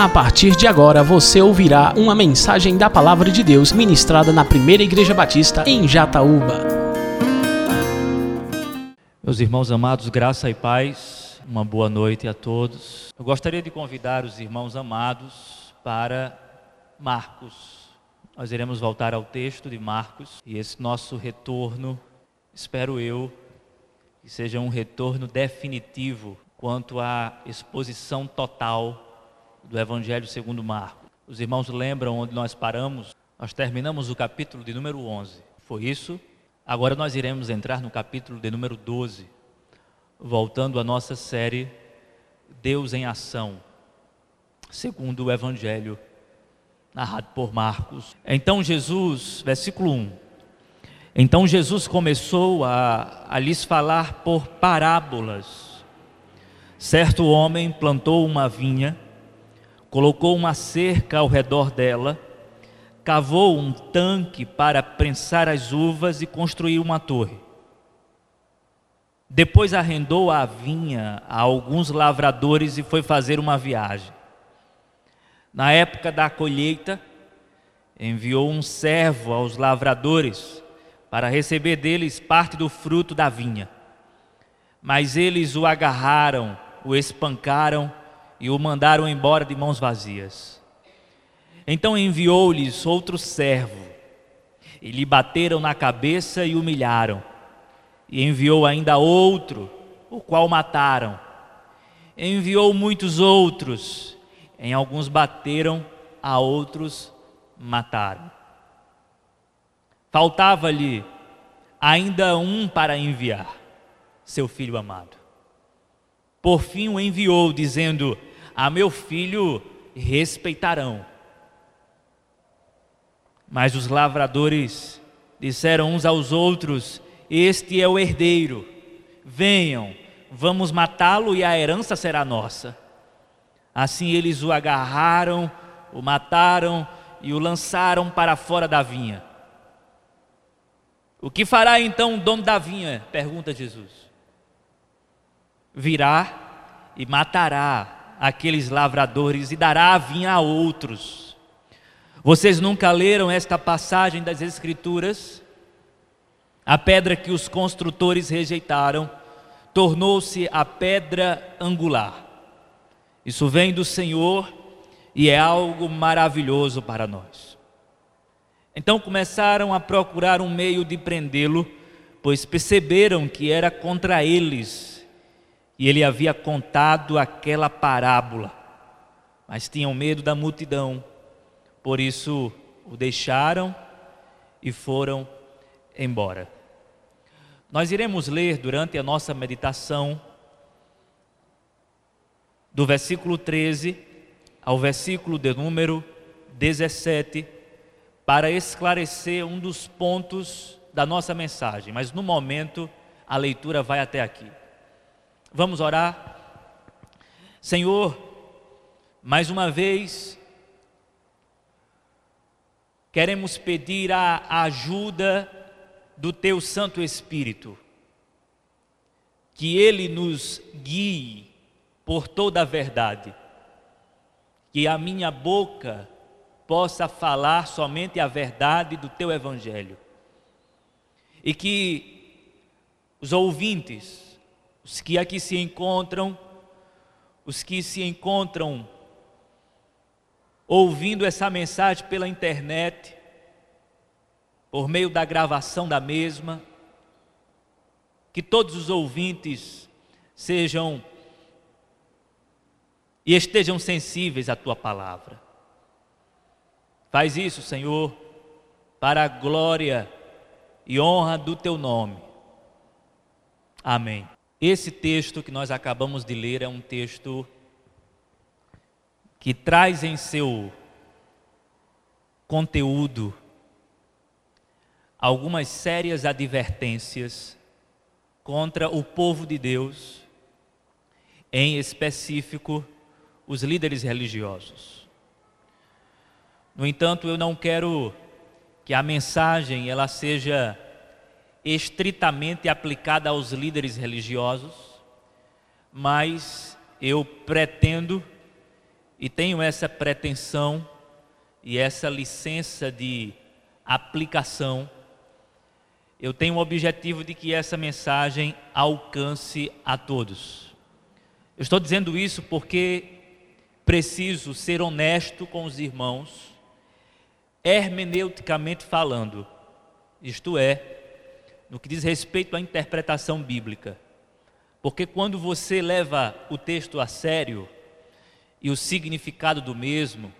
A partir de agora você ouvirá uma mensagem da Palavra de Deus ministrada na Primeira Igreja Batista em Jataúba. Meus irmãos amados, graça e paz, uma boa noite a todos. Eu gostaria de convidar os irmãos amados para Marcos. Nós iremos voltar ao texto de Marcos e esse nosso retorno, espero eu, que seja um retorno definitivo quanto à exposição total do Evangelho segundo Marcos. Os irmãos lembram onde nós paramos? Nós terminamos o capítulo de número 11. Foi isso? Agora nós iremos entrar no capítulo de número 12, voltando à nossa série Deus em Ação, segundo o Evangelho narrado por Marcos. Então Jesus, versículo 1. Então Jesus começou a, a lhes falar por parábolas. Certo homem plantou uma vinha colocou uma cerca ao redor dela, cavou um tanque para prensar as uvas e construiu uma torre. Depois arrendou a vinha a alguns lavradores e foi fazer uma viagem. Na época da colheita, enviou um servo aos lavradores para receber deles parte do fruto da vinha. Mas eles o agarraram, o espancaram e o mandaram embora de mãos vazias. Então enviou-lhes outro servo, e lhe bateram na cabeça e humilharam. E enviou ainda outro, o qual mataram. Enviou muitos outros, em alguns bateram, a outros mataram. Faltava-lhe ainda um para enviar, seu filho amado. Por fim o enviou, dizendo: a meu filho respeitarão. Mas os lavradores disseram uns aos outros: Este é o herdeiro, venham, vamos matá-lo e a herança será nossa. Assim eles o agarraram, o mataram e o lançaram para fora da vinha. O que fará então o dono da vinha? pergunta Jesus. Virá e matará aqueles lavradores e dará vinha a outros. Vocês nunca leram esta passagem das Escrituras? A pedra que os construtores rejeitaram tornou-se a pedra angular. Isso vem do Senhor e é algo maravilhoso para nós. Então começaram a procurar um meio de prendê-lo, pois perceberam que era contra eles e ele havia contado aquela parábola, mas tinham medo da multidão, por isso o deixaram e foram embora. Nós iremos ler durante a nossa meditação, do versículo 13 ao versículo de número 17, para esclarecer um dos pontos da nossa mensagem, mas no momento a leitura vai até aqui. Vamos orar. Senhor, mais uma vez, queremos pedir a ajuda do Teu Santo Espírito, que Ele nos guie por toda a verdade, que a minha boca possa falar somente a verdade do Teu Evangelho, e que os ouvintes, os que aqui se encontram, os que se encontram ouvindo essa mensagem pela internet, por meio da gravação da mesma, que todos os ouvintes sejam e estejam sensíveis à tua palavra. Faz isso, Senhor, para a glória e honra do teu nome. Amém. Esse texto que nós acabamos de ler é um texto que traz em seu conteúdo algumas sérias advertências contra o povo de Deus, em específico os líderes religiosos. No entanto, eu não quero que a mensagem ela seja estritamente aplicada aos líderes religiosos, mas eu pretendo e tenho essa pretensão e essa licença de aplicação, eu tenho o objetivo de que essa mensagem alcance a todos. Eu estou dizendo isso porque preciso ser honesto com os irmãos, hermeneuticamente falando, isto é, no que diz respeito à interpretação bíblica. Porque quando você leva o texto a sério e o significado do mesmo,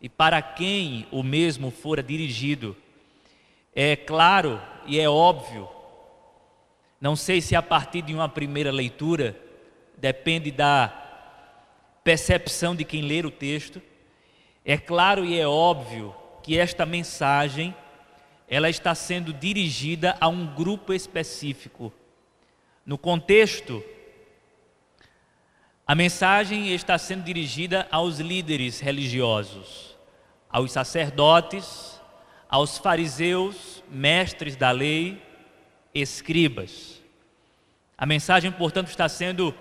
e para quem o mesmo fora dirigido, é claro e é óbvio, não sei se a partir de uma primeira leitura, depende da percepção de quem ler o texto, é claro e é óbvio que esta mensagem ela está sendo dirigida a um grupo específico. No contexto, a mensagem está sendo dirigida aos líderes religiosos, aos sacerdotes, aos fariseus, mestres da lei, escribas. A mensagem, portanto, está sendo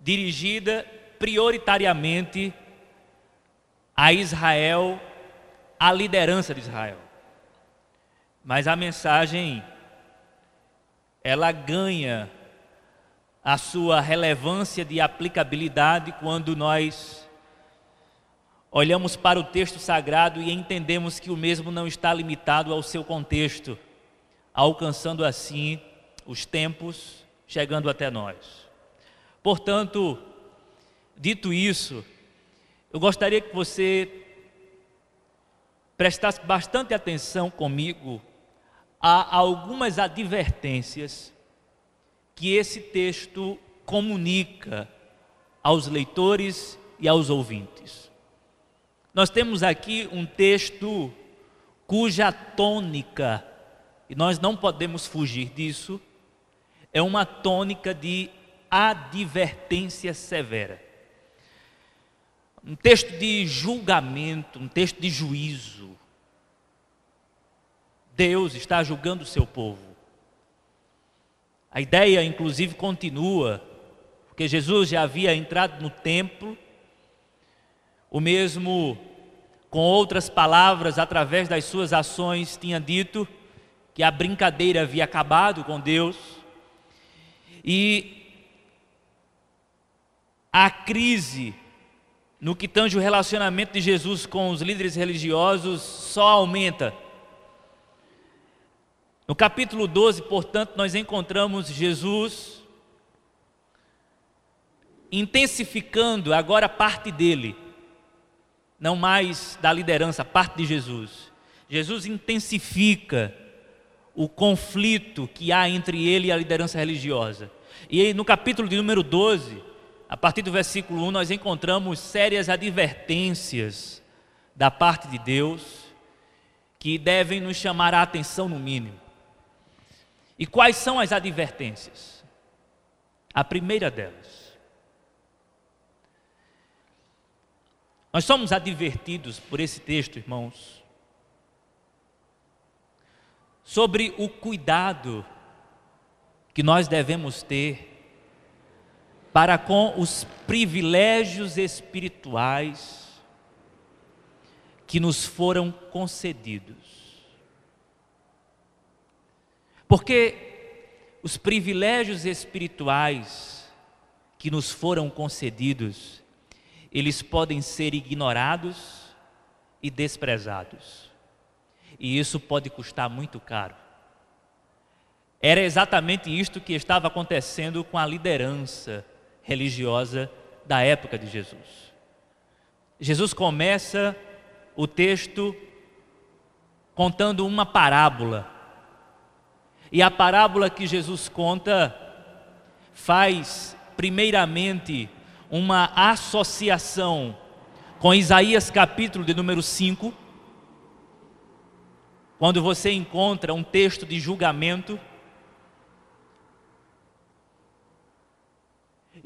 dirigida prioritariamente a Israel a liderança de Israel. Mas a mensagem ela ganha a sua relevância de aplicabilidade quando nós olhamos para o texto sagrado e entendemos que o mesmo não está limitado ao seu contexto, alcançando assim os tempos, chegando até nós. Portanto, dito isso, eu gostaria que você prestasse bastante atenção comigo a algumas advertências que esse texto comunica aos leitores e aos ouvintes. Nós temos aqui um texto cuja tônica, e nós não podemos fugir disso, é uma tônica de advertência severa um texto de julgamento, um texto de juízo. Deus está julgando o seu povo. A ideia, inclusive, continua, porque Jesus já havia entrado no templo, o mesmo, com outras palavras, através das suas ações, tinha dito que a brincadeira havia acabado com Deus, e a crise no que tange o relacionamento de Jesus com os líderes religiosos só aumenta. No capítulo 12, portanto, nós encontramos Jesus intensificando agora parte dele, não mais da liderança, parte de Jesus. Jesus intensifica o conflito que há entre ele e a liderança religiosa. E aí, no capítulo de número 12, a partir do versículo 1, nós encontramos sérias advertências da parte de Deus que devem nos chamar a atenção, no mínimo. E quais são as advertências? A primeira delas. Nós somos advertidos por esse texto, irmãos, sobre o cuidado que nós devemos ter para com os privilégios espirituais que nos foram concedidos. Porque os privilégios espirituais que nos foram concedidos, eles podem ser ignorados e desprezados. E isso pode custar muito caro. Era exatamente isto que estava acontecendo com a liderança religiosa da época de Jesus. Jesus começa o texto contando uma parábola. E a parábola que Jesus conta faz, primeiramente, uma associação com Isaías capítulo de número 5, quando você encontra um texto de julgamento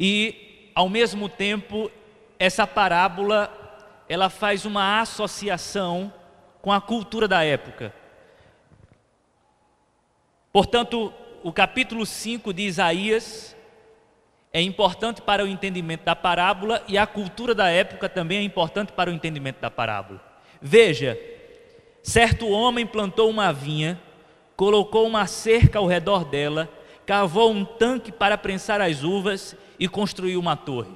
E, ao mesmo tempo, essa parábola ela faz uma associação com a cultura da época. Portanto, o capítulo 5 de Isaías, é importante para o entendimento da parábola e a cultura da época também é importante para o entendimento da parábola. Veja, certo homem plantou uma vinha, colocou uma cerca ao redor dela, cavou um tanque para prensar as uvas e construiu uma torre.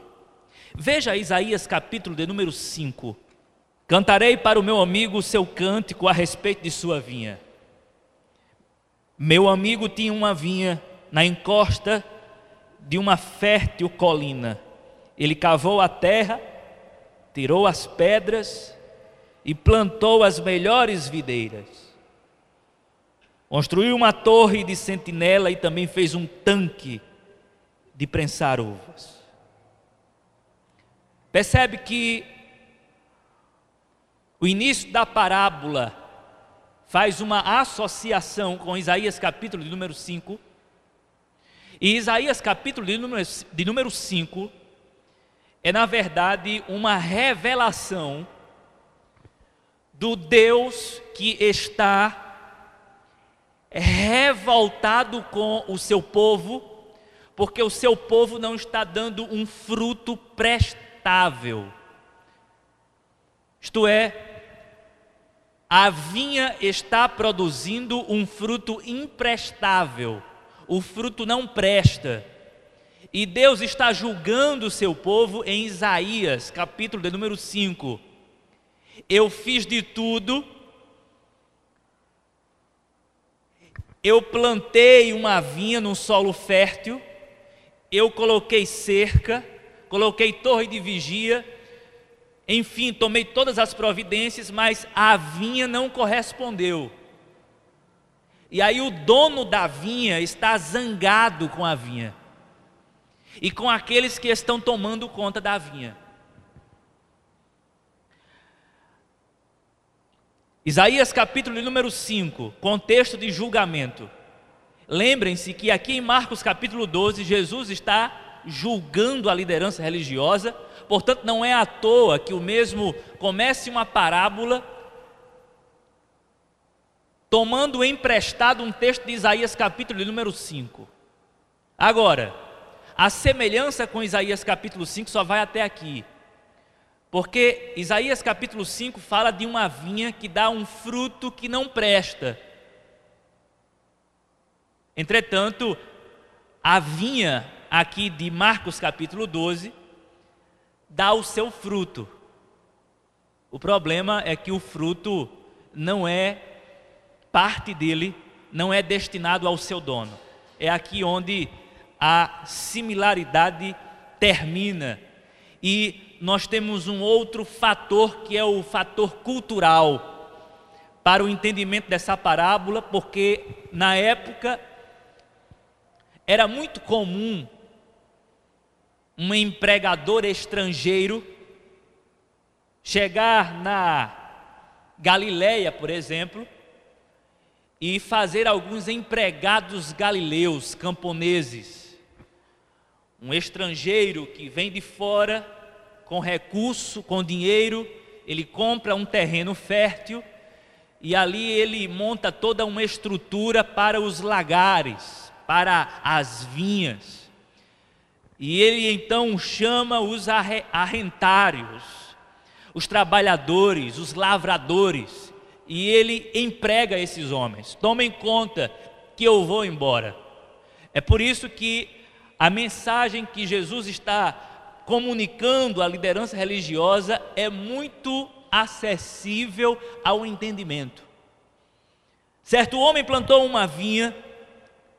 Veja Isaías capítulo de número 5. Cantarei para o meu amigo o seu cântico a respeito de sua vinha. Meu amigo tinha uma vinha na encosta de uma fértil colina. Ele cavou a terra, tirou as pedras e plantou as melhores videiras. Construiu uma torre de sentinela e também fez um tanque de prensar uvas. Percebe que o início da parábola faz uma associação com Isaías capítulo de número 5 e Isaías capítulo de número, de número 5 é, na verdade, uma revelação do Deus que está revoltado com o seu povo, porque o seu povo não está dando um fruto prestável. Isto é, a vinha está produzindo um fruto imprestável o fruto não presta. E Deus está julgando o seu povo em Isaías, capítulo de número 5. Eu fiz de tudo, eu plantei uma vinha num solo fértil, eu coloquei cerca, coloquei torre de vigia, enfim, tomei todas as providências, mas a vinha não correspondeu. E aí o dono da vinha está zangado com a vinha e com aqueles que estão tomando conta da vinha. Isaías capítulo número 5, contexto de julgamento. Lembrem-se que aqui em Marcos capítulo 12, Jesus está julgando a liderança religiosa, portanto, não é à toa que o mesmo comece uma parábola tomando emprestado um texto de Isaías capítulo número 5. Agora, a semelhança com Isaías capítulo 5 só vai até aqui. Porque Isaías capítulo 5 fala de uma vinha que dá um fruto que não presta. Entretanto, a vinha aqui de Marcos capítulo 12 dá o seu fruto. O problema é que o fruto não é parte dele não é destinado ao seu dono. É aqui onde a similaridade termina. E nós temos um outro fator que é o fator cultural para o entendimento dessa parábola, porque na época era muito comum um empregador estrangeiro chegar na Galileia, por exemplo, e fazer alguns empregados galileus, camponeses. Um estrangeiro que vem de fora, com recurso, com dinheiro, ele compra um terreno fértil e ali ele monta toda uma estrutura para os lagares, para as vinhas. E ele então chama os arrentários, os trabalhadores, os lavradores, e ele emprega esses homens. Tomem conta que eu vou embora. É por isso que a mensagem que Jesus está comunicando à liderança religiosa é muito acessível ao entendimento. Certo homem plantou uma vinha,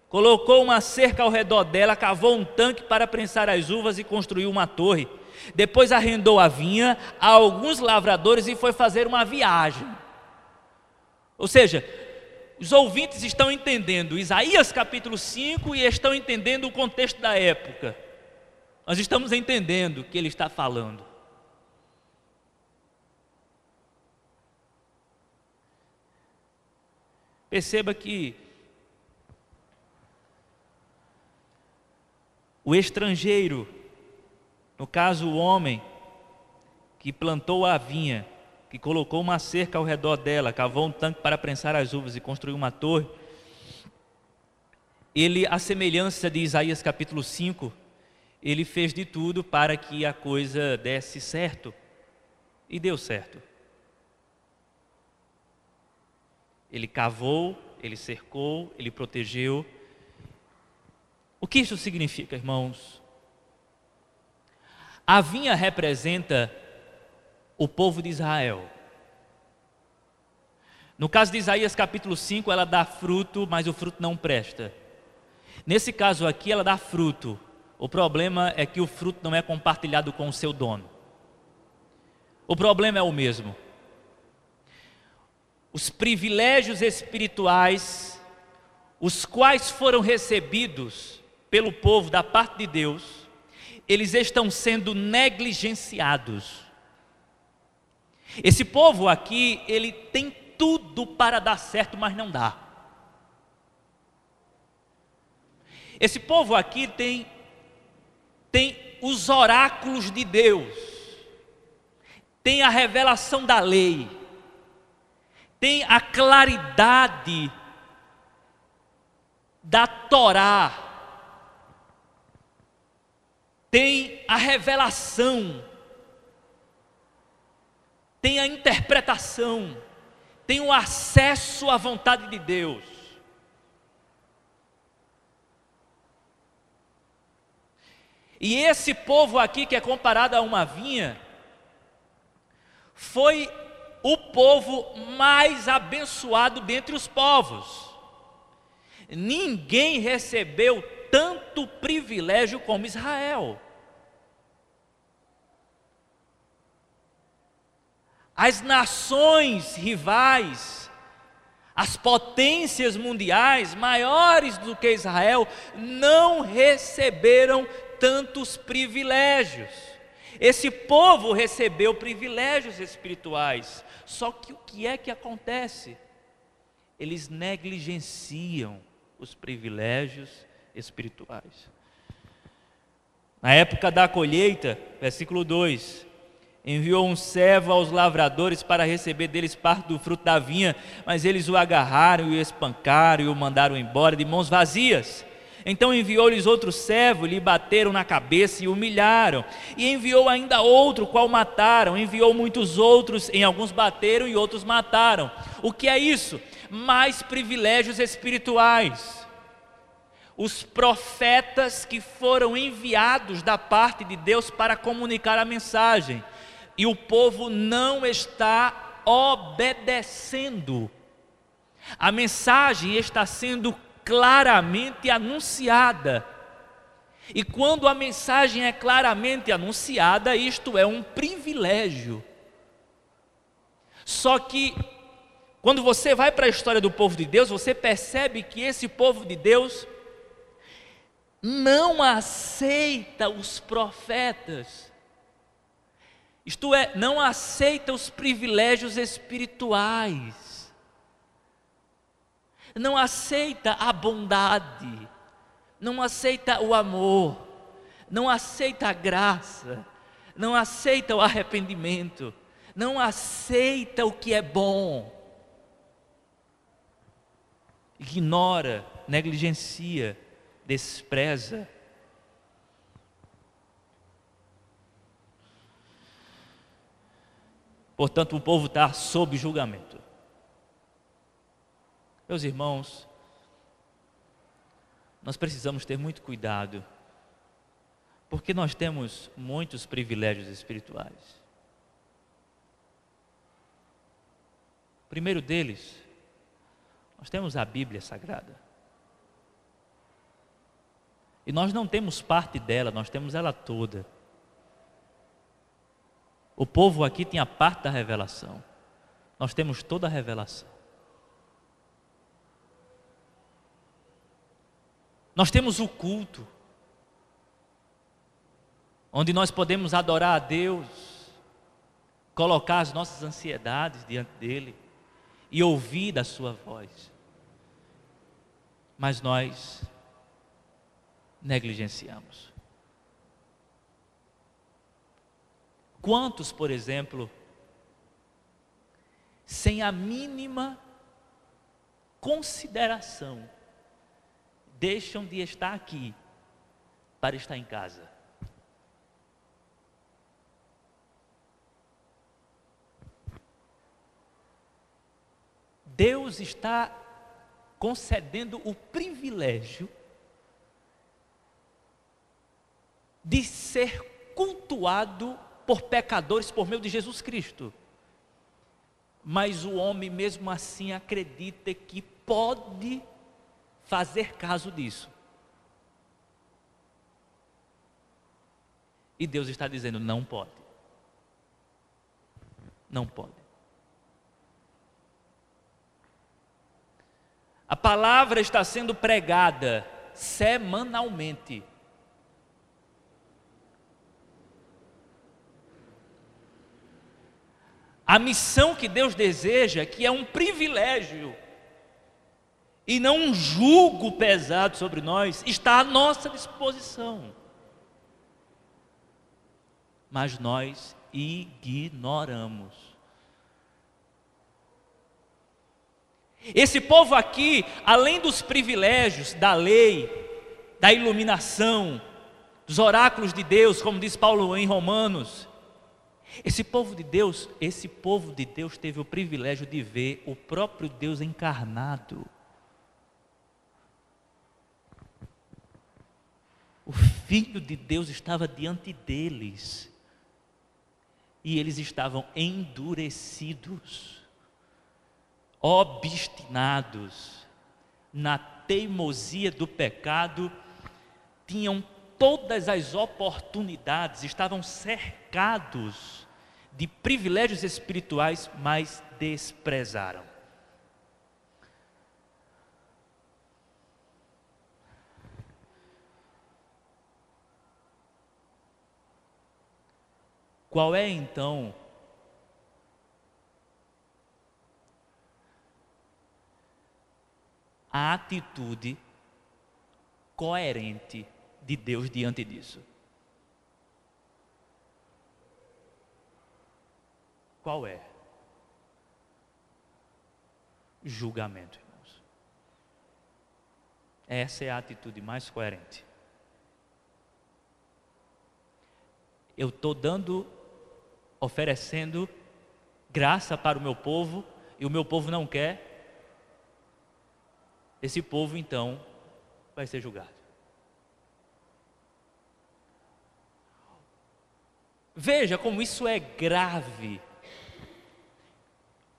colocou uma cerca ao redor dela, cavou um tanque para prensar as uvas e construiu uma torre. Depois arrendou a vinha a alguns lavradores e foi fazer uma viagem. Ou seja, os ouvintes estão entendendo Isaías capítulo 5 e estão entendendo o contexto da época. Nós estamos entendendo o que ele está falando. Perceba que o estrangeiro, no caso o homem que plantou a vinha, que colocou uma cerca ao redor dela, cavou um tanque para prensar as uvas e construiu uma torre. Ele, a semelhança de Isaías capítulo 5, ele fez de tudo para que a coisa desse certo. E deu certo. Ele cavou, ele cercou, ele protegeu. O que isso significa, irmãos? A vinha representa o povo de Israel. No caso de Isaías capítulo 5, ela dá fruto, mas o fruto não presta. Nesse caso aqui, ela dá fruto. O problema é que o fruto não é compartilhado com o seu dono. O problema é o mesmo. Os privilégios espirituais, os quais foram recebidos pelo povo da parte de Deus, eles estão sendo negligenciados. Esse povo aqui, ele tem tudo para dar certo, mas não dá. Esse povo aqui tem tem os oráculos de Deus, tem a revelação da lei, tem a claridade da Torá, tem a revelação, tem a interpretação, tem o acesso à vontade de Deus. E esse povo aqui, que é comparado a uma vinha, foi o povo mais abençoado dentre os povos. Ninguém recebeu tanto privilégio como Israel. As nações rivais, as potências mundiais maiores do que Israel, não receberam tantos privilégios. Esse povo recebeu privilégios espirituais, só que o que é que acontece? Eles negligenciam os privilégios espirituais. Na época da colheita, versículo 2: enviou um servo aos lavradores para receber deles parte do fruto da vinha, mas eles o agarraram e o espancaram e o mandaram embora de mãos vazias. Então enviou-lhes outro servo, lhe bateram na cabeça e humilharam. E enviou ainda outro, qual mataram. Enviou muitos outros, em alguns bateram e outros mataram. O que é isso? Mais privilégios espirituais. Os profetas que foram enviados da parte de Deus para comunicar a mensagem e o povo não está obedecendo. A mensagem está sendo claramente anunciada. E quando a mensagem é claramente anunciada, isto é um privilégio. Só que, quando você vai para a história do povo de Deus, você percebe que esse povo de Deus não aceita os profetas isto é, não aceita os privilégios espirituais, não aceita a bondade, não aceita o amor, não aceita a graça, não aceita o arrependimento, não aceita o que é bom, ignora, negligencia, despreza Portanto, o povo está sob julgamento. Meus irmãos, nós precisamos ter muito cuidado, porque nós temos muitos privilégios espirituais. O primeiro deles, nós temos a Bíblia Sagrada. E nós não temos parte dela, nós temos ela toda. O povo aqui tinha parte da revelação. Nós temos toda a revelação. Nós temos o culto, onde nós podemos adorar a Deus, colocar as nossas ansiedades diante dEle e ouvir da Sua voz. Mas nós negligenciamos. Quantos, por exemplo, sem a mínima consideração, deixam de estar aqui para estar em casa? Deus está concedendo o privilégio de ser cultuado por pecadores por meio de Jesus Cristo. Mas o homem, mesmo assim, acredita que pode fazer caso disso. E Deus está dizendo: não pode. Não pode. A palavra está sendo pregada semanalmente. A missão que Deus deseja, que é um privilégio e não um jugo pesado sobre nós, está à nossa disposição. Mas nós ignoramos. Esse povo aqui, além dos privilégios da lei, da iluminação, dos oráculos de Deus, como diz Paulo em Romanos, esse povo de Deus, esse povo de Deus teve o privilégio de ver o próprio Deus encarnado. O Filho de Deus estava diante deles. E eles estavam endurecidos, obstinados na teimosia do pecado, tinham todas as oportunidades, estavam cercados de privilégios espirituais, mas desprezaram. Qual é então a atitude coerente de Deus diante disso? Qual é? Julgamento, irmãos. Essa é a atitude mais coerente. Eu estou dando, oferecendo graça para o meu povo e o meu povo não quer. Esse povo então vai ser julgado. Veja como isso é grave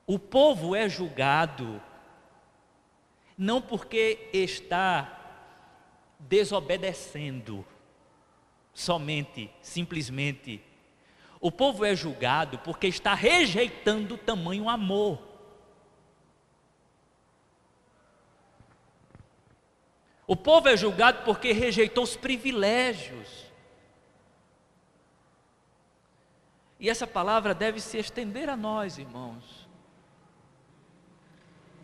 o povo é julgado não porque está desobedecendo somente, simplesmente. O povo é julgado porque está rejeitando tamanho amor. O povo é julgado porque rejeitou os privilégios. E essa palavra deve se estender a nós, irmãos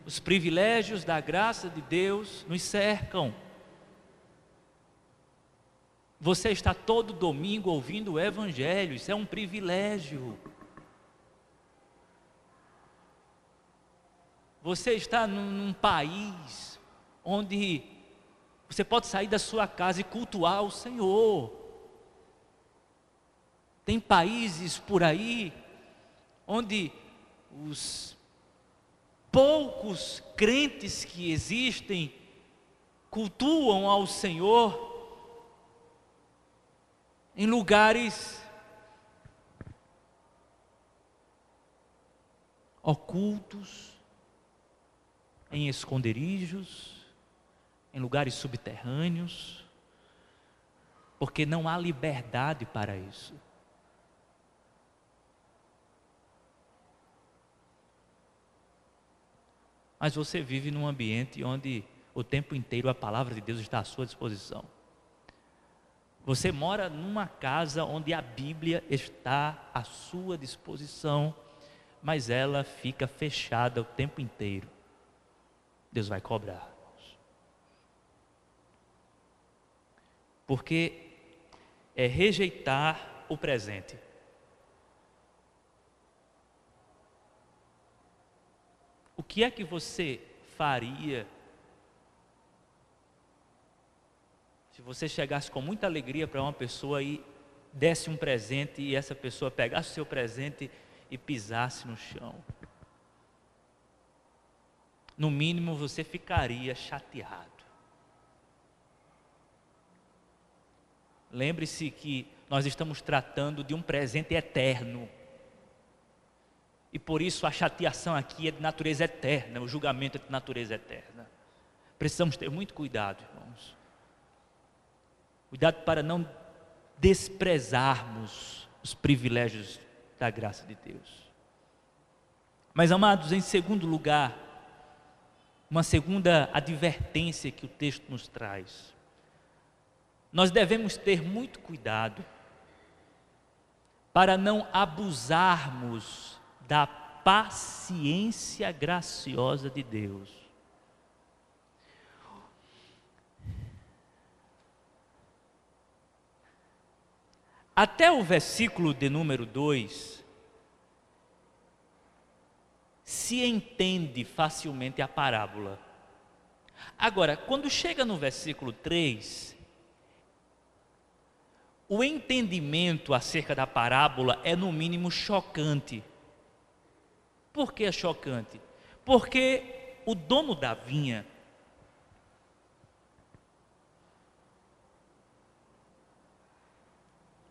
os privilégios da graça de Deus nos cercam. Você está todo domingo ouvindo o Evangelho, isso é um privilégio. Você está num, num país onde você pode sair da sua casa e cultuar o Senhor. Tem países por aí onde os poucos crentes que existem cultuam ao Senhor em lugares ocultos, em esconderijos, em lugares subterrâneos, porque não há liberdade para isso. Mas você vive num ambiente onde o tempo inteiro a palavra de Deus está à sua disposição. Você mora numa casa onde a Bíblia está à sua disposição, mas ela fica fechada o tempo inteiro. Deus vai cobrar. Porque é rejeitar o presente. Que é que você faria se você chegasse com muita alegria para uma pessoa e desse um presente e essa pessoa pegasse o seu presente e pisasse no chão? no mínimo você ficaria chateado. Lembre-se que nós estamos tratando de um presente eterno. E por isso a chateação aqui é de natureza eterna, o julgamento é de natureza eterna. Precisamos ter muito cuidado, irmãos. Cuidado para não desprezarmos os privilégios da graça de Deus. Mas, amados, em segundo lugar, uma segunda advertência que o texto nos traz. Nós devemos ter muito cuidado para não abusarmos da paciência graciosa de Deus. Até o versículo de número 2, se entende facilmente a parábola. Agora, quando chega no versículo 3, o entendimento acerca da parábola é no mínimo chocante. Por que é chocante? Porque o dono da vinha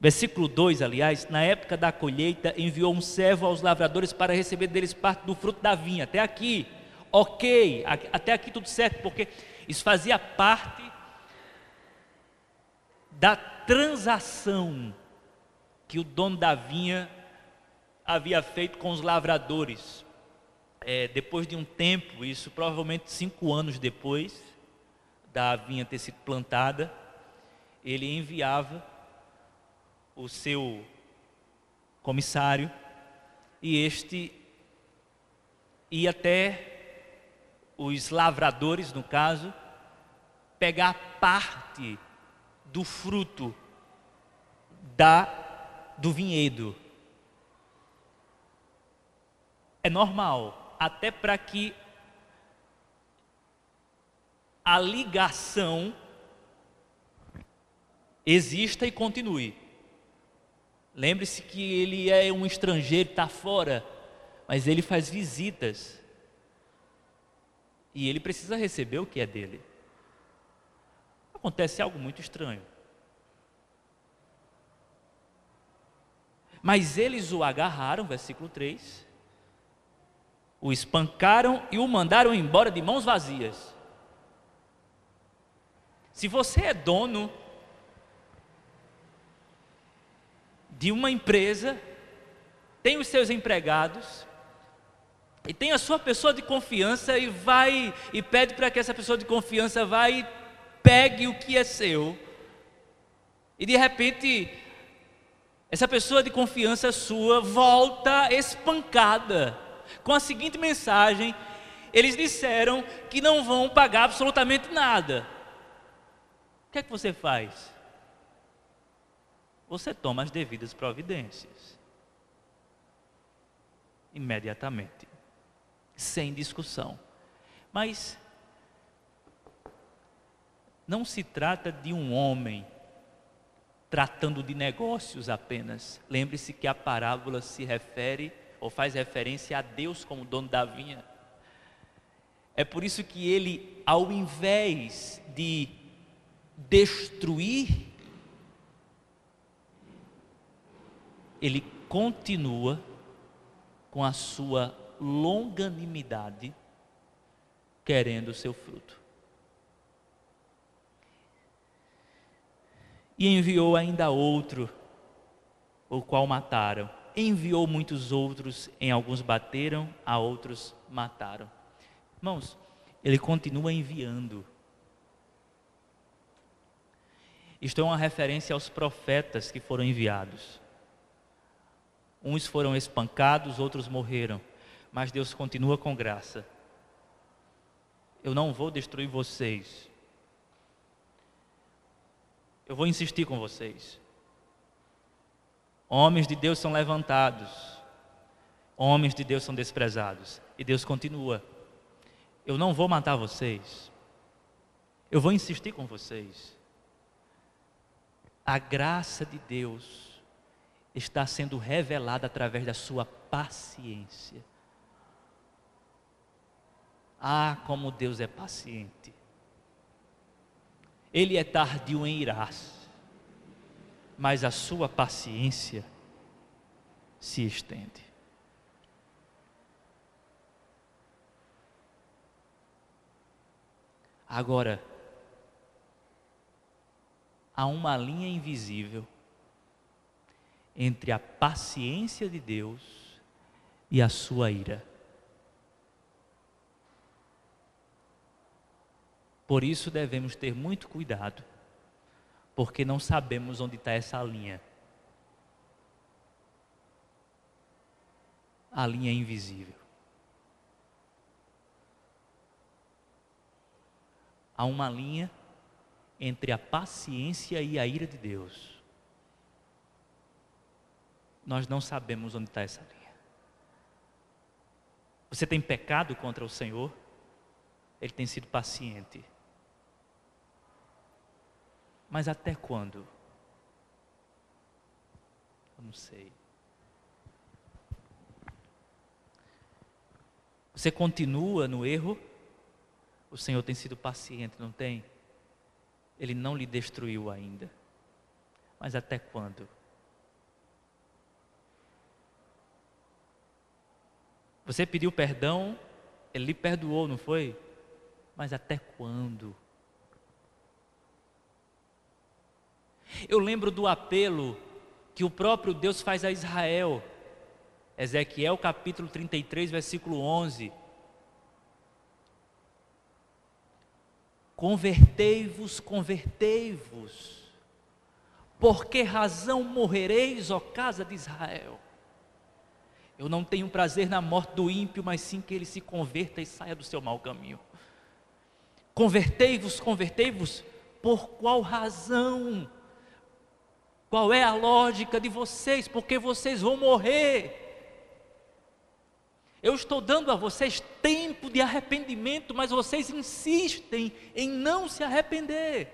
Versículo 2, aliás, na época da colheita, enviou um servo aos lavradores para receber deles parte do fruto da vinha. Até aqui, ok, até aqui tudo certo, porque isso fazia parte da transação que o dono da vinha havia feito com os lavradores. É, depois de um tempo, isso provavelmente cinco anos depois da vinha ter sido plantada, ele enviava o seu comissário e este ia até os lavradores, no caso, pegar parte do fruto da do vinhedo. É normal, até para que a ligação exista e continue. Lembre-se que ele é um estrangeiro, está fora, mas ele faz visitas. E ele precisa receber o que é dele. Acontece algo muito estranho. Mas eles o agarraram, versículo 3, o espancaram e o mandaram embora de mãos vazias. Se você é dono de uma empresa, tem os seus empregados, e tem a sua pessoa de confiança e vai e pede para que essa pessoa de confiança vá e pegue o que é seu. E de repente, essa pessoa de confiança sua volta espancada com a seguinte mensagem: eles disseram que não vão pagar absolutamente nada. O que é que você faz? você toma as devidas providências. Imediatamente. Sem discussão. Mas não se trata de um homem tratando de negócios apenas. Lembre-se que a parábola se refere ou faz referência a Deus como dono da vinha. É por isso que ele, ao invés de destruir ele continua com a sua longanimidade querendo o seu fruto. E enviou ainda outro, o qual mataram. Enviou muitos outros, em alguns bateram, a outros mataram. Irmãos, ele continua enviando. Isto é uma referência aos profetas que foram enviados. Uns foram espancados, outros morreram. Mas Deus continua com graça. Eu não vou destruir vocês. Eu vou insistir com vocês. Homens de Deus são levantados. Homens de Deus são desprezados. E Deus continua. Eu não vou matar vocês. Eu vou insistir com vocês. A graça de Deus está sendo revelada através da sua paciência. Ah, como Deus é paciente. Ele é tardio em irar-se, mas a sua paciência se estende. Agora, há uma linha invisível entre a paciência de Deus e a sua ira. Por isso devemos ter muito cuidado, porque não sabemos onde está essa linha. A linha é invisível. Há uma linha entre a paciência e a ira de Deus. Nós não sabemos onde está essa linha. Você tem pecado contra o Senhor, Ele tem sido paciente. Mas até quando? Eu não sei. Você continua no erro? O Senhor tem sido paciente, não tem? Ele não lhe destruiu ainda. Mas até quando? Você pediu perdão, ele lhe perdoou, não foi? Mas até quando? Eu lembro do apelo que o próprio Deus faz a Israel. Ezequiel capítulo 33, versículo 11. Convertei-vos, convertei-vos. Por que razão morrereis, ó casa de Israel? Eu não tenho prazer na morte do ímpio, mas sim que ele se converta e saia do seu mau caminho. Convertei-vos, convertei-vos, por qual razão? Qual é a lógica de vocês? Porque vocês vão morrer. Eu estou dando a vocês tempo de arrependimento, mas vocês insistem em não se arrepender.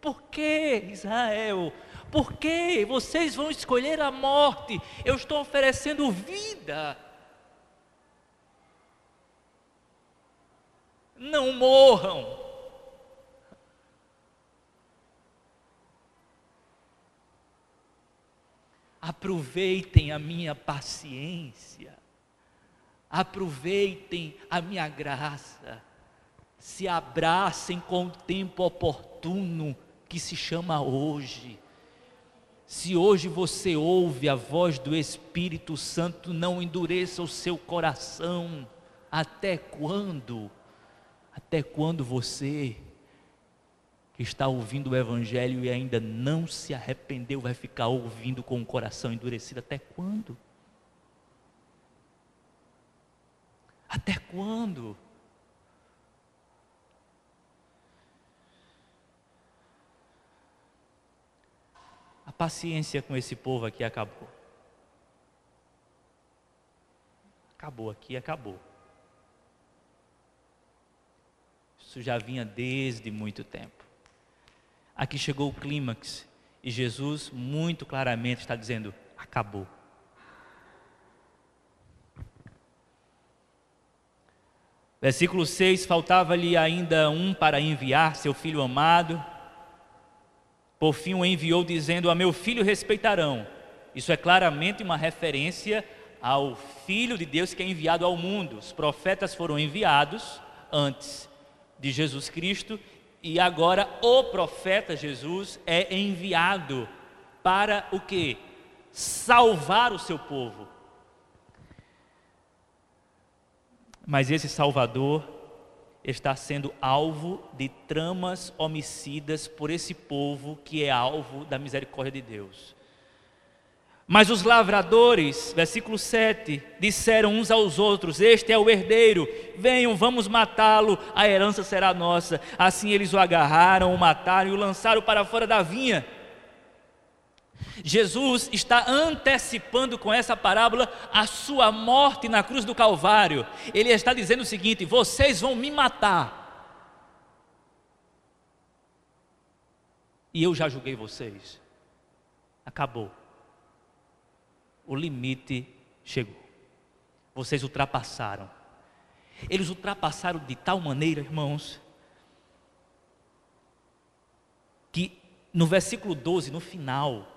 Por que, Israel? Por que vocês vão escolher a morte? Eu estou oferecendo vida. Não morram. Aproveitem a minha paciência, aproveitem a minha graça, se abracem com o tempo oportuno que se chama hoje. Se hoje você ouve a voz do Espírito Santo, não endureça o seu coração. Até quando? Até quando você está ouvindo o Evangelho e ainda não se arrependeu, vai ficar ouvindo com o coração endurecido até quando? Até quando? A paciência com esse povo aqui acabou. Acabou aqui, acabou. Isso já vinha desde muito tempo. Aqui chegou o clímax e Jesus muito claramente está dizendo: acabou. Versículo 6: Faltava-lhe ainda um para enviar seu filho amado. Por fim o enviou, dizendo: A meu filho respeitarão. Isso é claramente uma referência ao Filho de Deus que é enviado ao mundo. Os profetas foram enviados antes de Jesus Cristo e agora o profeta Jesus é enviado para o que? Salvar o seu povo. Mas esse Salvador está sendo alvo de tramas homicidas por esse povo que é alvo da misericórdia de Deus. Mas os lavradores, versículo 7, disseram uns aos outros: Este é o herdeiro, venham, vamos matá-lo, a herança será nossa. Assim eles o agarraram, o mataram e o lançaram para fora da vinha. Jesus está antecipando com essa parábola a sua morte na cruz do Calvário. Ele está dizendo o seguinte: vocês vão me matar. E eu já julguei vocês. Acabou o limite chegou. Vocês ultrapassaram. Eles ultrapassaram de tal maneira, irmãos, que no versículo 12, no final,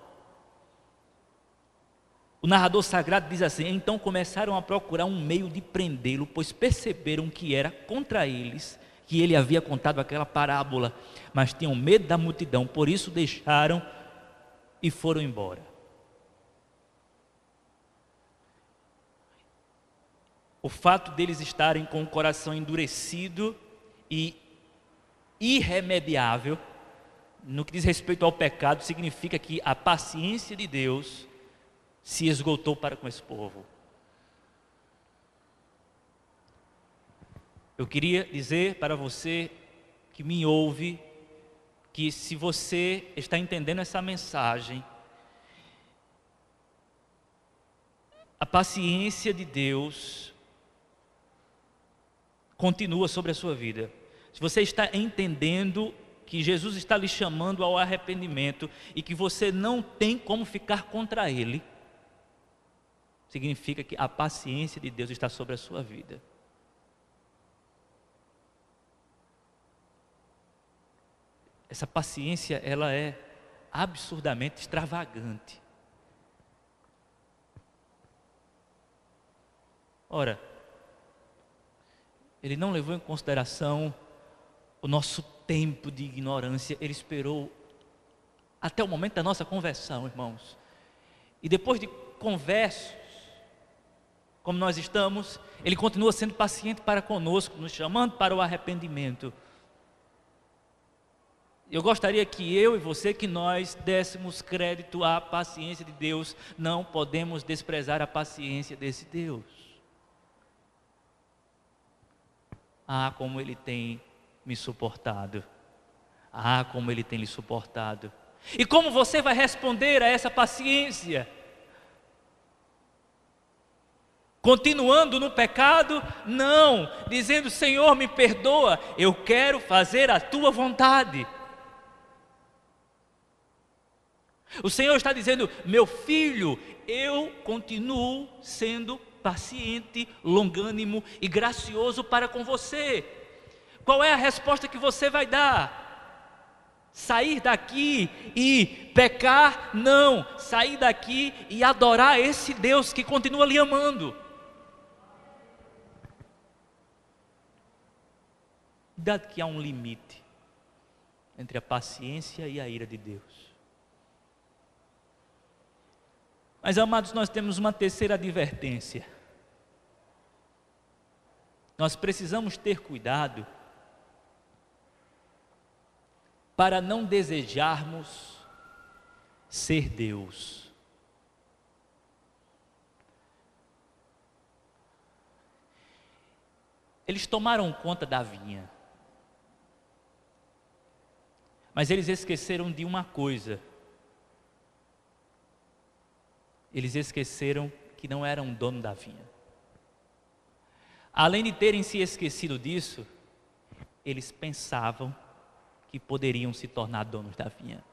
o narrador sagrado diz assim: Então começaram a procurar um meio de prendê-lo, pois perceberam que era contra eles que ele havia contado aquela parábola, mas tinham medo da multidão, por isso deixaram e foram embora. O fato deles estarem com o coração endurecido e irremediável, no que diz respeito ao pecado, significa que a paciência de Deus se esgotou para com esse povo. Eu queria dizer para você que me ouve, que se você está entendendo essa mensagem, a paciência de Deus continua sobre a sua vida. Se você está entendendo que Jesus está lhe chamando ao arrependimento e que você não tem como ficar contra Ele, significa que a paciência de Deus está sobre a sua vida. Essa paciência, ela é absurdamente extravagante. Ora, ele não levou em consideração o nosso tempo de ignorância, ele esperou até o momento da nossa conversão, irmãos. E depois de conversos, como nós estamos, ele continua sendo paciente para conosco, nos chamando para o arrependimento. Eu gostaria que eu e você, que nós dessemos crédito à paciência de Deus, não podemos desprezar a paciência desse Deus. Ah, como Ele tem me suportado. Ah, como Ele tem lhe suportado. E como você vai responder a essa paciência? Continuando no pecado? Não, dizendo: Senhor, me perdoa, eu quero fazer a tua vontade. O Senhor está dizendo: Meu filho, eu continuo sendo paciente, longânimo e gracioso para com você. Qual é a resposta que você vai dar? Sair daqui e pecar? Não. Sair daqui e adorar esse Deus que continua lhe amando. Dado que há um limite entre a paciência e a ira de Deus. Mas, amados, nós temos uma terceira advertência. Nós precisamos ter cuidado para não desejarmos ser Deus. Eles tomaram conta da vinha, mas eles esqueceram de uma coisa eles esqueceram que não eram dono da vinha. Além de terem se esquecido disso, eles pensavam que poderiam se tornar donos da vinha.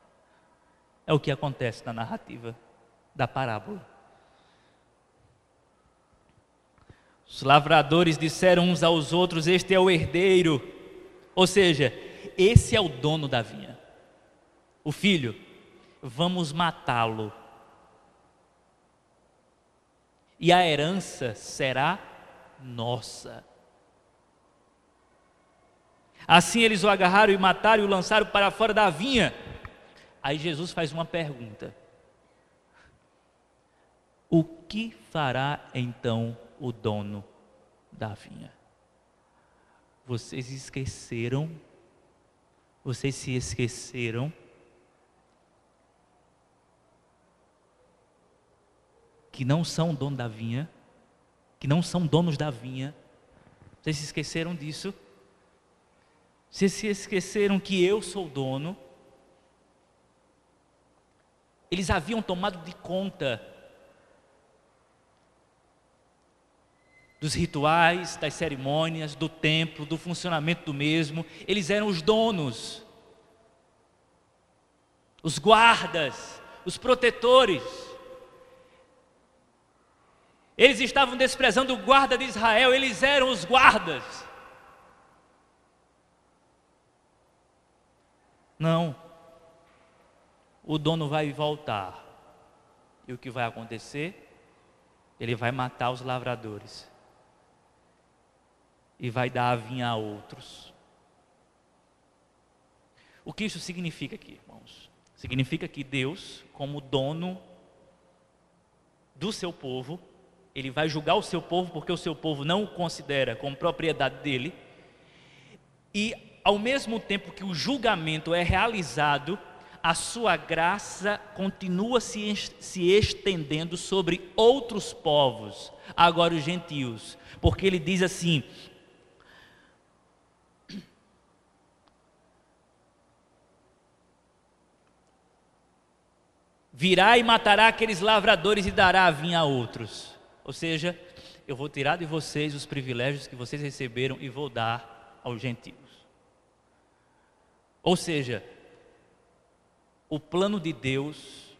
É o que acontece na narrativa da parábola. Os lavradores disseram uns aos outros: Este é o herdeiro, ou seja, esse é o dono da vinha. O filho, vamos matá-lo e a herança será nossa. Assim eles o agarraram e mataram e o lançaram para fora da vinha. Aí Jesus faz uma pergunta: O que fará então o dono da vinha? Vocês esqueceram, vocês se esqueceram que não são dono da vinha, que não são donos da vinha. Vocês se esqueceram disso? Vocês se esqueceram que eu sou dono? Eles haviam tomado de conta dos rituais, das cerimônias, do templo, do funcionamento do mesmo. Eles eram os donos, os guardas, os protetores. Eles estavam desprezando o guarda de Israel, eles eram os guardas. Não. O dono vai voltar. E o que vai acontecer? Ele vai matar os lavradores. E vai dar a vinha a outros. O que isso significa aqui, irmãos? Significa que Deus, como dono do seu povo, ele vai julgar o seu povo porque o seu povo não o considera como propriedade dele. E ao mesmo tempo que o julgamento é realizado, a sua graça continua se, se estendendo sobre outros povos, agora os gentios, porque ele diz assim: Virá e matará aqueles lavradores e dará a vinha a outros. Ou seja, eu vou tirar de vocês os privilégios que vocês receberam e vou dar aos gentios. Ou seja, o plano de Deus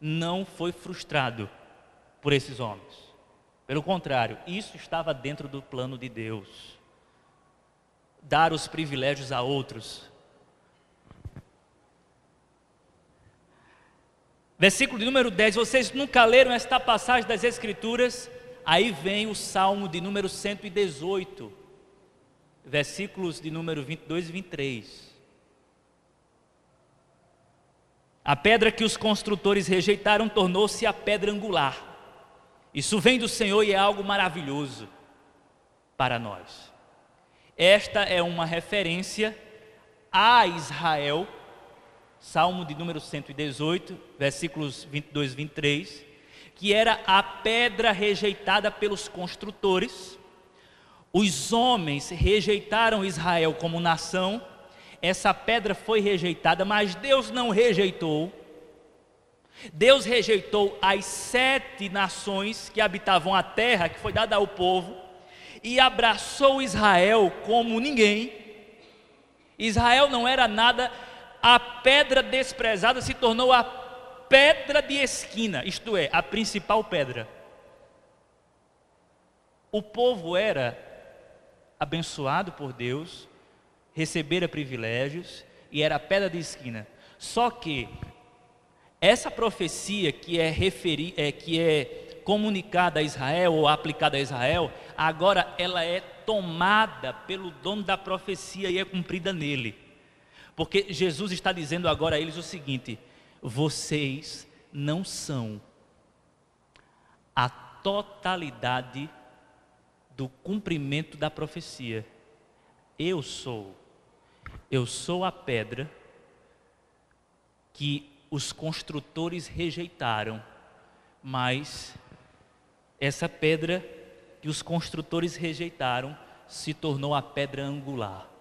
não foi frustrado por esses homens. Pelo contrário, isso estava dentro do plano de Deus. Dar os privilégios a outros Versículo de número 10. Vocês nunca leram esta passagem das Escrituras? Aí vem o salmo de número 118, versículos de número 22 e 23. A pedra que os construtores rejeitaram tornou-se a pedra angular. Isso vem do Senhor e é algo maravilhoso para nós. Esta é uma referência a Israel Salmo de número 118, versículos 22 e 23, que era a pedra rejeitada pelos construtores. Os homens rejeitaram Israel como nação, essa pedra foi rejeitada, mas Deus não rejeitou. Deus rejeitou as sete nações que habitavam a terra, que foi dada ao povo, e abraçou Israel como ninguém. Israel não era nada a pedra desprezada se tornou a pedra de esquina, isto é, a principal pedra. O povo era abençoado por Deus, recebera privilégios e era a pedra de esquina. Só que essa profecia que é, referi, é, que é comunicada a Israel ou aplicada a Israel, agora ela é tomada pelo dono da profecia e é cumprida nele. Porque Jesus está dizendo agora a eles o seguinte: vocês não são a totalidade do cumprimento da profecia. Eu sou. Eu sou a pedra que os construtores rejeitaram, mas essa pedra que os construtores rejeitaram se tornou a pedra angular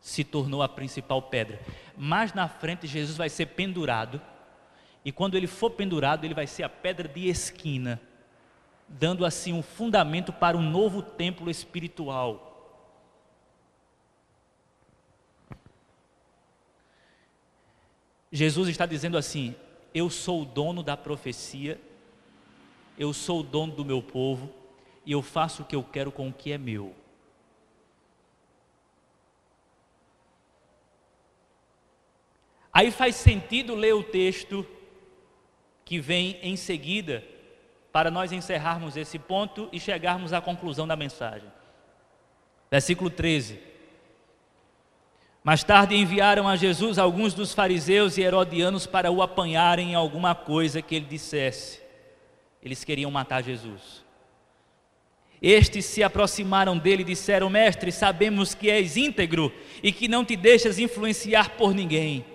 se tornou a principal pedra. Mais na frente, Jesus vai ser pendurado, e quando ele for pendurado, ele vai ser a pedra de esquina, dando assim um fundamento para um novo templo espiritual. Jesus está dizendo assim: Eu sou o dono da profecia, eu sou o dono do meu povo, e eu faço o que eu quero com o que é meu. Aí faz sentido ler o texto que vem em seguida, para nós encerrarmos esse ponto e chegarmos à conclusão da mensagem. Versículo 13. Mais tarde enviaram a Jesus alguns dos fariseus e herodianos para o apanharem em alguma coisa que ele dissesse. Eles queriam matar Jesus. Estes se aproximaram dele e disseram: Mestre, sabemos que és íntegro e que não te deixas influenciar por ninguém.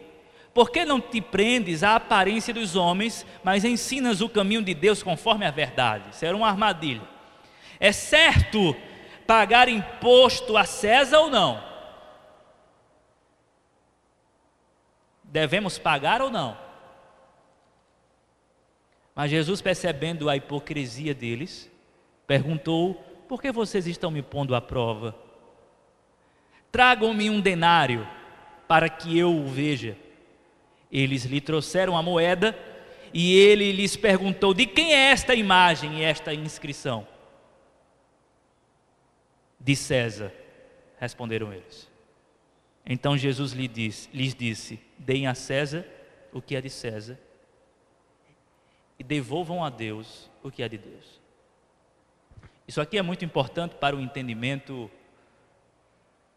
Por que não te prendes à aparência dos homens, mas ensinas o caminho de Deus conforme a verdade? Isso era uma armadilha. É certo pagar imposto a César ou não? Devemos pagar ou não? Mas Jesus, percebendo a hipocrisia deles, perguntou: Por que vocês estão me pondo à prova? Tragam-me um denário para que eu o veja. Eles lhe trouxeram a moeda E ele lhes perguntou: De quem é esta imagem e esta inscrição? De César, responderam eles. Então Jesus lhes disse, lhes disse: Deem a César o que é de César e devolvam a Deus o que é de Deus. Isso aqui é muito importante para o entendimento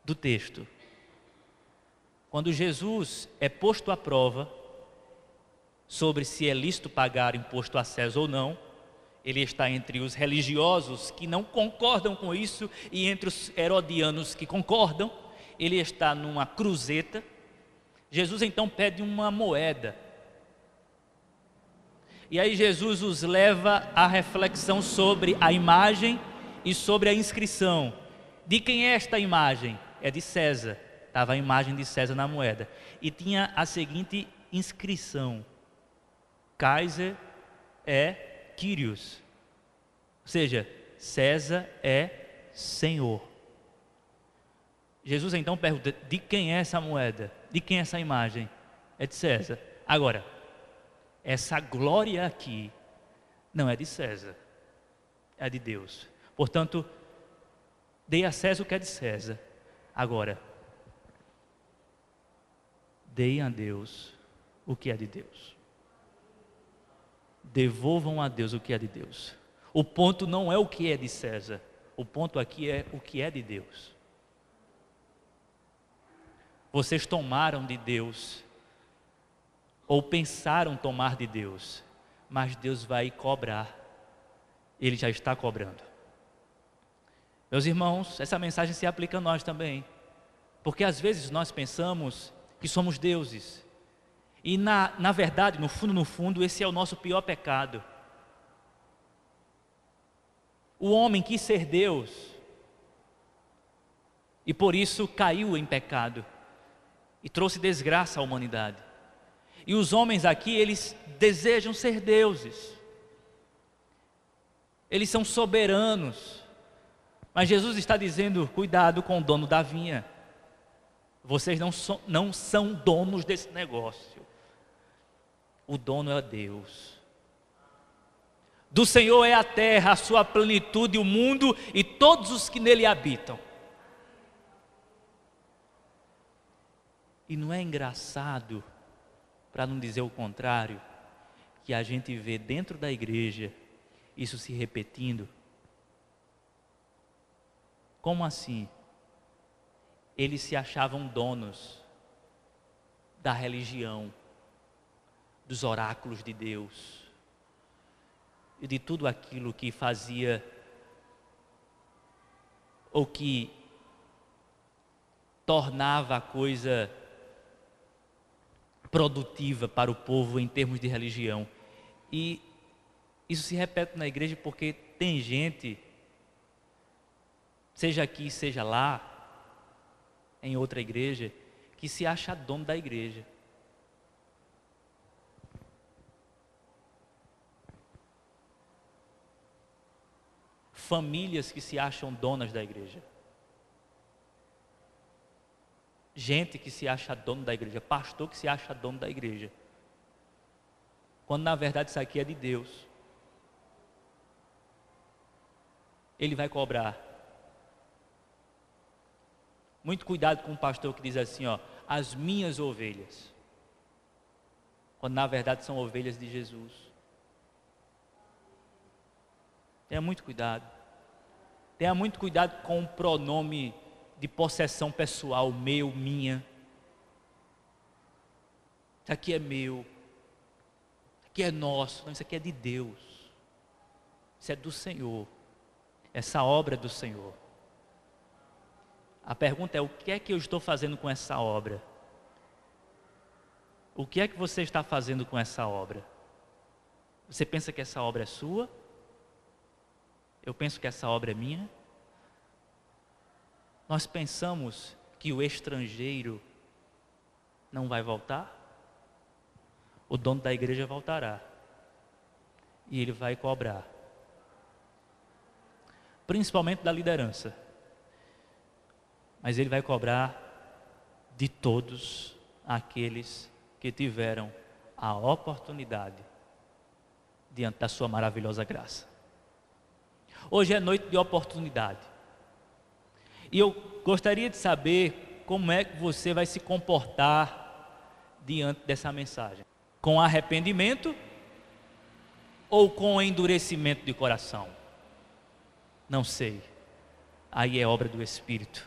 do texto. Quando Jesus é posto à prova sobre se é lícito pagar imposto a César ou não, ele está entre os religiosos que não concordam com isso e entre os herodianos que concordam. Ele está numa cruzeta. Jesus então pede uma moeda e aí Jesus os leva à reflexão sobre a imagem e sobre a inscrição. De quem é esta imagem? É de César. Estava a imagem de César na moeda. E tinha a seguinte inscrição: Kaiser é Kyrios. Ou seja, César é Senhor. Jesus então pergunta: de quem é essa moeda? De quem é essa imagem? É de César. Agora, essa glória aqui não é de César, é de Deus. Portanto, dê a César o que é de César. Agora, deem a Deus o que é de Deus. Devolvam a Deus o que é de Deus. O ponto não é o que é de César, o ponto aqui é o que é de Deus. Vocês tomaram de Deus ou pensaram tomar de Deus, mas Deus vai cobrar, Ele já está cobrando. Meus irmãos, essa mensagem se aplica a nós também, porque às vezes nós pensamos que somos deuses, e na, na verdade, no fundo, no fundo, esse é o nosso pior pecado. O homem quis ser Deus, e por isso caiu em pecado, e trouxe desgraça à humanidade. E os homens aqui, eles desejam ser deuses. Eles são soberanos. Mas Jesus está dizendo: cuidado com o dono da vinha. Vocês não, so, não são donos desse negócio. O dono é Deus. Do Senhor é a terra, a sua plenitude, o mundo e todos os que nele habitam. E não é engraçado para não dizer o contrário, que a gente vê dentro da igreja isso se repetindo. Como assim? Eles se achavam donos da religião, dos oráculos de Deus e de tudo aquilo que fazia ou que tornava a coisa produtiva para o povo em termos de religião. E isso se repete na igreja porque tem gente, seja aqui, seja lá, em outra igreja, que se acha dono da igreja. Famílias que se acham donas da igreja. gente que se acha dono da igreja, pastor que se acha dono da igreja. Quando na verdade isso aqui é de Deus. Ele vai cobrar. Muito cuidado com o pastor que diz assim, ó, as minhas ovelhas. Quando na verdade são ovelhas de Jesus. Tenha muito cuidado. Tenha muito cuidado com o pronome de possessão pessoal, meu, minha. Isso aqui é meu. Isso aqui é nosso. Não, isso aqui é de Deus. Isso é do Senhor. Essa obra é do Senhor. A pergunta é: o que é que eu estou fazendo com essa obra? O que é que você está fazendo com essa obra? Você pensa que essa obra é sua? Eu penso que essa obra é minha? Nós pensamos que o estrangeiro não vai voltar? O dono da igreja voltará. E ele vai cobrar. Principalmente da liderança. Mas ele vai cobrar de todos aqueles que tiveram a oportunidade diante da Sua maravilhosa graça. Hoje é noite de oportunidade. E eu gostaria de saber como é que você vai se comportar diante dessa mensagem. Com arrependimento ou com endurecimento de coração? Não sei. Aí é obra do Espírito.